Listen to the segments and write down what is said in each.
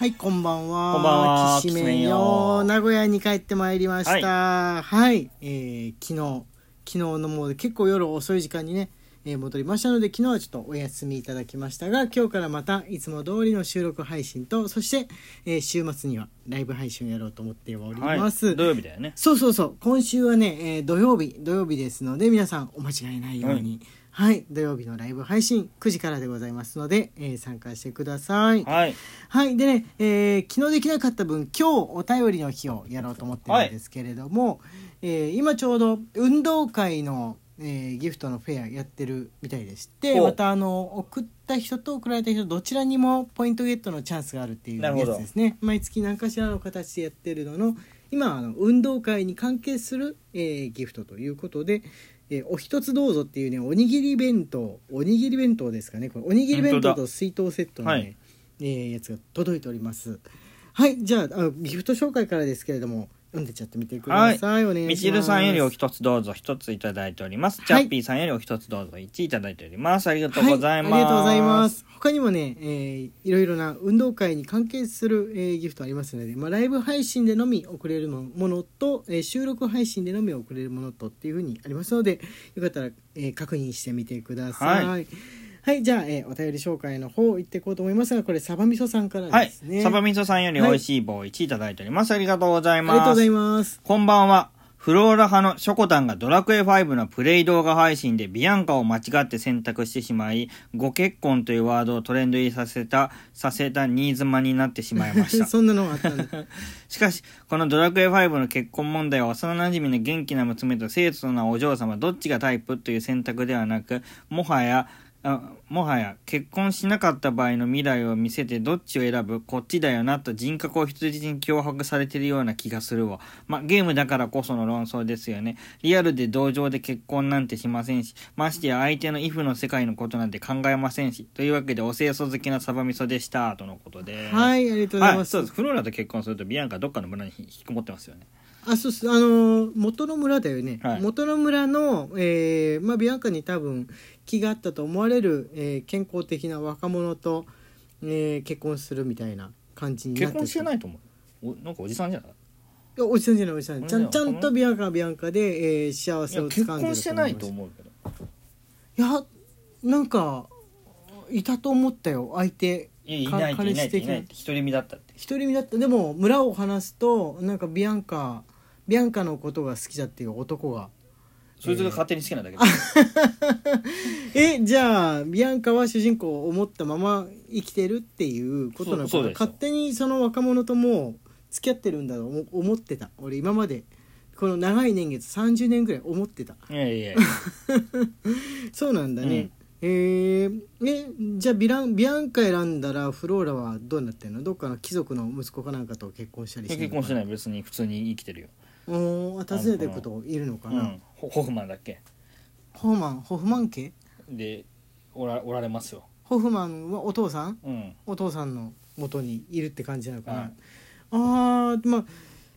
はい、こんばんは。こんばんはきしめんよよ。名古屋に帰ってまいりました。はい、えー昨日、昨日のもう結構夜遅い時間にね、えー戻りましたので、昨日はちょっとお休みいただきましたが、今日からまたいつも通りの収録配信と、そして、えー週末にはライブ配信をやろうと思っております。はい、土曜日だよねそうそうそう今週はね、えー土曜日土曜日ですので皆さんお間違いないように、はい、土曜日のライブ配信9時からでございますので、えー参加してください。はい。はい。でね、えー昨日できなかった分今日お便りの日をやろうと思ってるんですけれども、えー今ちょうど運動会の、えーギフトのフェアやってるみたいでしてまたあの送った人と送られた人どちらにもポイントゲットのチャンスがあるっていうやつですね。毎月何かしらの形でやってるのの今あの運動会に関係する、えーギフトということで、えーお一つどうぞっていうねおにぎり弁当おにぎり弁当ですかねこれ。おにぎり弁当と水筒セットのね、はい。えーやつが届いております。はいじゃああのギフト紹介からですけれども読んでちゃってみてください、お願いします。みちるさんよりお一つどうぞ一ついただいております、はい。チャッピーさんよりお一つどうぞ一いただいております。ありがとうございます、はい、ありがとうございます。他にもね、えーいろいろな運動会に関係する、えーギフトありますので、まあ、ライブ配信でのみ送れるものと、えー収録配信でのみ送れるものとっていうふうにありますのでよかったら、えー確認してみてください。ははい、じゃあ、えーお便り紹介の方行っていこうと思いますがこれサバみそさんからはいですね、サバみそさんよりおいしい棒1いただいております。ありがとうござい。ますありがとうございます。こんばんは。フローラ派のショコタンがドラクエ5のプレイ動画配信でビアンカを間違って選択してしまい、ご結婚というワードをトレンド入りさせた、させたニーズマになってしまいました。そんなのがあったんだ。しかし、このドラクエ5の結婚問題は幼馴染の元気な娘と清楚なお嬢様どっちがタイプという選択ではなく、もはや、あもはや結婚しなかった場合の未来を見せてどっちを選ぶ？こっちだよなと人格を人質に脅迫されているような気がするわ。ま、ゲームだからこその論争ですよね。リアルで同情で結婚なんてしませんし、ましてや相手のイフの世界のことなんて考えませんし。というわけでお清楚好きなサバ味噌でした。とのことで。はいありがとうございはい、ます、そうです。フローラと結婚するとビアンカはどっかの村に引きこもってますよね。あそうっす。あのー元の村だよね、はい。元の村の、えーまあ、ビアンカに多分気があったと思われる、えー健康的な若者と、えー結婚するみたいな感じになって結婚してないいと思う。おなんかおじさんじゃない？やおじさんじゃないおじさん。ちゃんちゃんとビアンカはビアンカで、えー幸せをいや結掴んでる婚してないと思思うけど。いやなんかいたと思ったよ。相手いやいかないいな。いいいなって独り身だったって。独り身だった。でも村を話すとなんかビアンカビアンカのことが好きだっていう男が。そいつが勝手に好きなだけで。えじゃあビアンカは主人公を思ったまま生きてるっていうことなのかな。そうそうですよ勝手にその若者ともう付き合ってるんだと思思ってた。俺今までこの長い年月30年ぐらい思ってた。いやいや。そうなんだね、えー。えじゃあビランビアンカ選んだらフローラはどうなってんの？どっかの貴族の息子かなんかと結婚したりして結婚していない。別に普通に生きてるよ。おー訪ねていくこといるのかな、うん。ホホフマンだっけ？ホフマン？ホフマン家？で、おらおられますよ。ホフマンはお父さん？うん。お父さんの元にいるって感じなのかな、はいあーまあ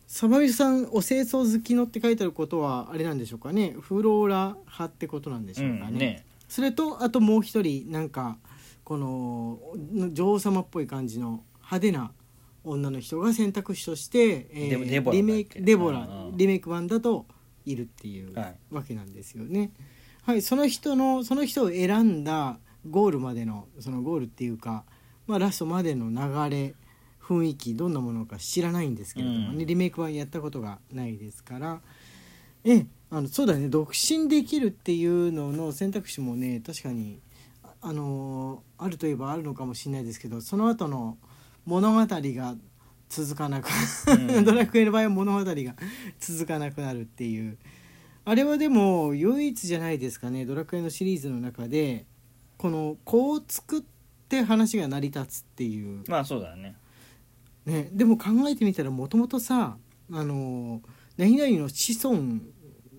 サバミさんお清掃好きのって書いてあることはあれなんでしょうかね？フローラ派ってことなんでしうょうかね,、ん。ねそれとあともう一人なんかこの女王様っぽい感じの派手な女の人が選択肢として、えデデボラリメイクデボラリメイク版だといるっていうはい。わけなんですよね。はい、その人のその人を選んだゴールまでのそのゴールっていうか、まあ、ラストまでの流れ雰囲気どんなものか知らないんですけれどもね、うん。リメイク版やったことがないですから。えあのそうだね。独身できるっていうのの選択肢もね確かにああのあるといえばあるのかもしれないですけどその後の物語が続かなく、うん。ドラクエの場合は物語が 続かなくなるっていう。あれはでも唯一じゃないですかねドラクエのシリーズの中でこの子を作って話が成り立つっていう。まあそうだね。ね、でも考えてみたらもともとさあの何々の子孫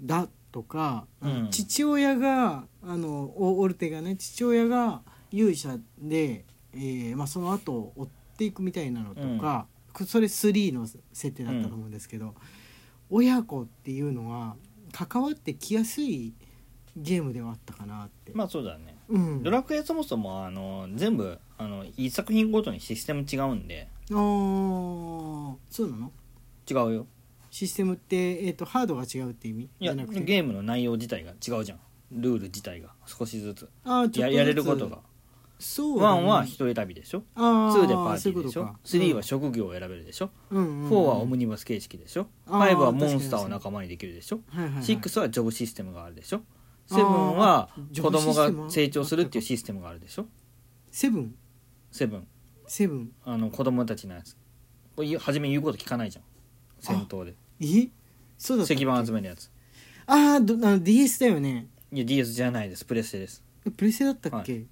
だとか、うん。父親があのオオルテがね父親が勇者で、えーまあ、その後を追っていくみたいなのとか、それ3の設定だったと思うんですけど、親子っていうのは関わってきやすいゲームではあったかなって、まあそうだね。うん。ドラクエそもそもあの全部あの一作品ごとにシステム違うんで。あーそうなの？違うよシステムって、えー、とハードが違うって意味？いやじゃなくて？ゲームの内容自体が違うじゃんルール自体が少しずつ。あややれることが。そうだね。1は人選びでしょ？あー2でパーティーでしょ？そういうことか。3は職業を選べるでしょ？うんうんうん4はオムニバス形式でしょ？あー5はモンスターを仲間にできるでしょ？はいはいはい。6はジョブシステムがあるでしょ？あー7は子供が成長するっていうシステムがあるでしょ？セブン？7セブン。あの子供たちのやつ。初め言うこと聞かないじゃん。戦闘でえ？そうだったっ石け板集めるやつ。あーどあの DS だよね。いや DS じゃないです。プレステです。えプレステだったっけ、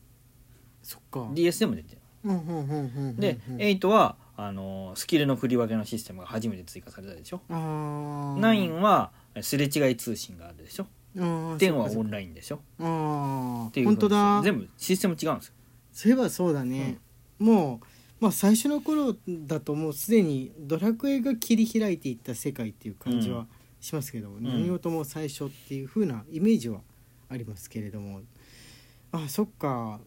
そっか。DS でも出てる。うんうんうんうんうんでうん8はあのスキルの振り分けのシステムが初めて追加されたでしょ？あー。9はすれ違い通信があるでしょ？あー10はそっかそっか。オンラインでしょ？あっていうあ本当だ。全部システム違うんですよ。そういえばそうだね、もう、まあ、最初の頃だともうすでにドラクエが切り開いていった世界っていう感じはしますけど、何事も最初っていう風なイメージはありますけれども。あそっか、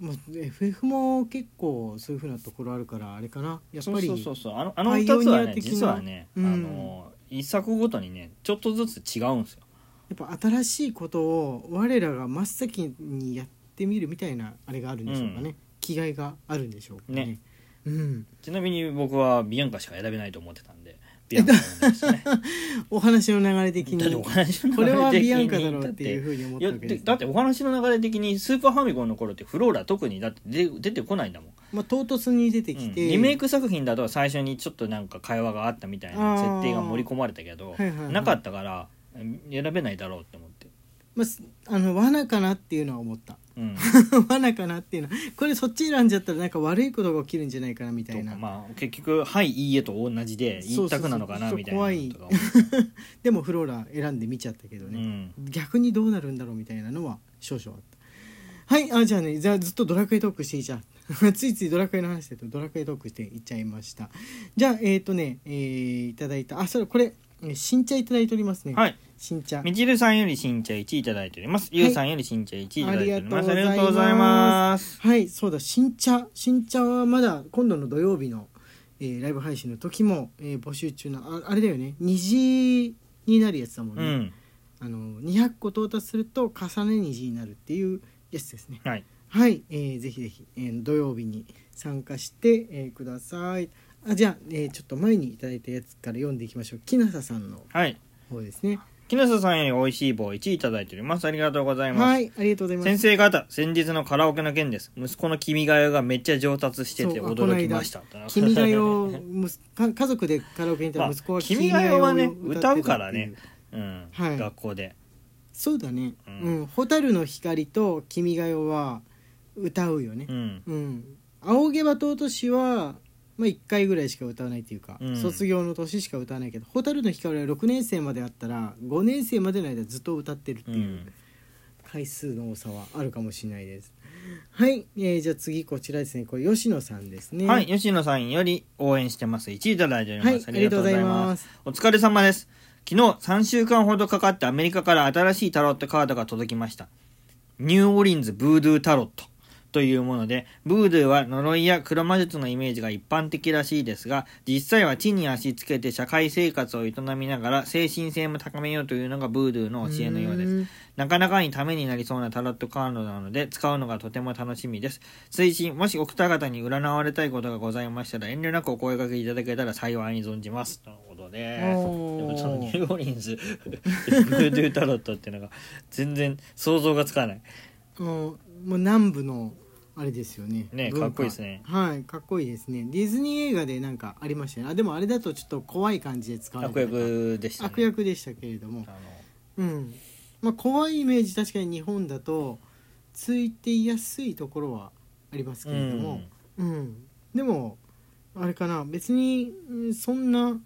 まあ、FF も結構そういう風なところあるからあれかな。やっぱりそうそうそうあのあのパイ2つはね実はね、うん。あの一作ごとにねちょっとずつ違うんですよ。やっぱ新しいことを我らが真っ先にやってみるみたいなあれがあるんでしょうかね、う気概があるんでしょうかね。ねうん、ちなみに僕はビアンカしか選べないと思ってたんでビアンカなんですね。お話の流れ的だっておに話のこれは流的にビアンカだろうっていうふうに思っいやたわけですでだってお話の流れ的にスーパーファミコンの頃ってフローラ特にだって出出てこないんだもん、まあ、唐突に出てうん。きて、リメイク作品だと最初にちょっとなんか会話があったみたいな設定が盛り込まれたけど、はいはいはい。なかったから選べないだろうって思って、まあす、あの罠かなっていうのは思った。うん、罠かなっていうの。はこれそっち選んじゃったらなんか悪いことが起きるんじゃないかなみたいな。まあ結局「はいいいえ」と同じで一択なのかなみたいな。怖い。でもフローラ選んで見ちゃったけどうね、ん。逆にどうなるんだろうみたいなのは少々あった。はいあじゃあねじゃあずっとドラクエトークしていちゃう ついついドラクエの話でとドラクエトークしていっちゃいました。じゃあえっ、ー、とねえーいただいた。あそれこれえー新茶いただいておりますね。はい。新茶。みちるさんより新茶1いただいております、ゆうさんより新茶1いただいております。あありがとうございまます。はい。そうだ。新茶。新茶はまだ今度の土曜日の、えーライブ配信の時も、えー募集中のああれだよね。虹になるやつだもんね、うん。あの200個到達すると重ね虹になるっていうやつですね。はい。はい、えーぜひぜひ、えー土曜日に参加して、えーくださいあじゃあ、えーちょっと前にいただいたやつから読んでいきましょう。きなささんのはい。方ですね。木下さんより美味しい棒1いただいております。ありがとうございます、はいありがとうございます。先生方先日のカラオケの件です。息子の君が代がめっちゃ上達してて驚きました。君が代家族でカラオケに行ったら息子はまあ君が代はね歌う。からね。うん、はい。学校で。そうだね。ううん。ん「蛍の光」と「君が代」は歌うよね。うん。うん「仰げば尊し」はまあ、1回ぐらいしか歌わないっていうか、うん。卒業の年しか歌わないけど「蛍の光」は6年生まであったら5年生までの間ずっと歌ってるってういうん。回数の多さはあるかもしれないです。はい、えーじゃあ次こちらですね。これ吉野さんですね。はい、吉野さんより応援してます。1位いただいております。はい。ありがとうございます。お疲れ様です。昨日3週間ほどかかってアメリカから新しいタロットカードが届きました。ニューオーリンズブードゥータロットというもので、ブードゥーは呪いや黒魔術のイメージが一般的らしいですが、実際は地に足つけて社会生活を営みながら精神性も高めようというのがブードゥーの教えのようです。んなかなかにためになりそうなタロットカードなので使うのがとても楽しみです。推進、もしお二方に占われたいことがございましたら遠慮なくお声掛けいただけたら幸いに存じます。とのことで、でもそのニューオーリンズ、ブードゥータロットっていうのが全然想像がつかない。もうもう南部のあれですよね。文化。ねかっこいいですね。はいかっこいいですね。ディズニー映画でなんかありましたよね。あでもあれだとちょっと怖い感じで使われ悪てた役でしたね。悪役でしたけれども。あの。うん。まあ怖いイメージ確かに日本だとついていやすいところはありますけれども。うん、でもあれかな。別にうんそんな、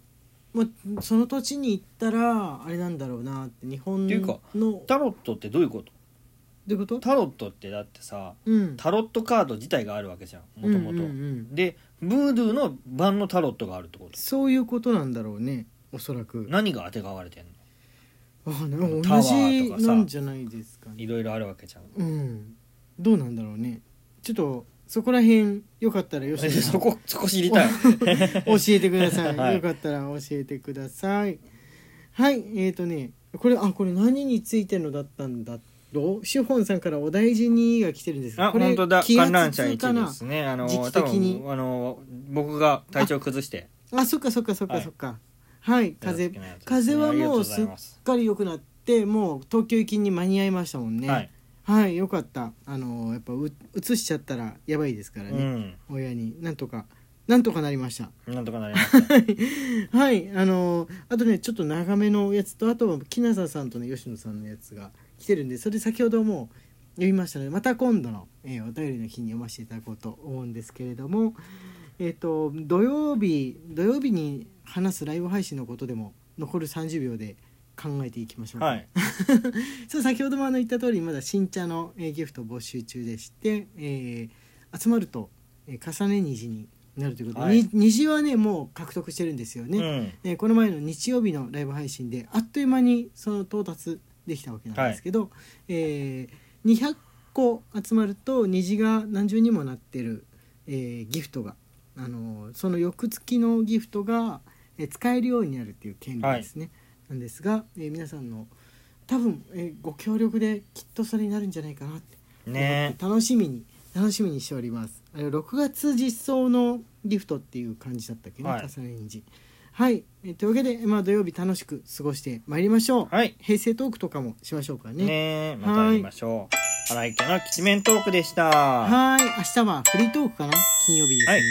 まあ、その土地に行ったらあれなんだろうなって日本っていうかのタロットってどういうこと？どういうこと？タロットってだってさ、うん。タロットカード自体があるわけじゃん、もともとうんうんう。ん。で、ブードゥーの版のタロットがあるってこと。そういうことなんだろうねおそらく。何が当てがわれてんの？わかんない同タワじーとかさなんじゃないですかね。いろいろあるわけじゃん。うん。どうなんだろうね。ちょっとそこら辺よかったらよし そこそこ知りたい。教えてください、はい。よかったら教えてください。はい。えーとねこれあこれ何についてのだったんだろう？シュホンさんからお大事にが来てるんですあ本当だ。気観覧圧車1通かなですね。あの時期多的に。分あの僕が体調崩して。あそっかそっかそっかそっか。はい、風風はもうすっかり良くなってもう東京行きに間に合いましたもんね。はい。はい、よかった。あのやっぱう移しちゃったらやばいですからうね、ん。親に。なんとかなんとかなりました。なんとかなりました。はい。あのあとねちょっと長めのやつとあとは木下さんとね吉野さんのやつが来てるんでそれ先ほども読みましたのでまた今度の、えーお便りの日に読ませていただこうと思うんですけれどもえっ、と土曜日土曜日に話すライブ配信のことでも残る30秒で考えていきましょうか。はい。そう先ほどもあの言った通りまだ新茶の、えーギフト募集中でして、えー集まると、えー重ね虹になるということで、はい。に虹はねもう獲得してるんですよね、うん。えーこの前の日曜日のライブ配信であっという間にその到達できたわけなんですけど、えー200個集まると虹が何重にもなってる、えーギフトが、あのーその翌月のギフトが、えー使えるようになるっていう権利ですね、なんですが、えー皆さんの多分、えーご協力できっとそれになるんじゃないかなってね。楽しみに楽しみにしております。あれ6月実装のギフトっていう感じだったっけね、はい。重ね虹はい、えーというわけで、まあ、土曜日楽しく過ごしてまいりましょう、はい。平成トークとかもしましょうかね。ねまたやりましょう。荒井家のきちめんトークでした。はい。明日はフリートークかな？金曜日ですんで、はい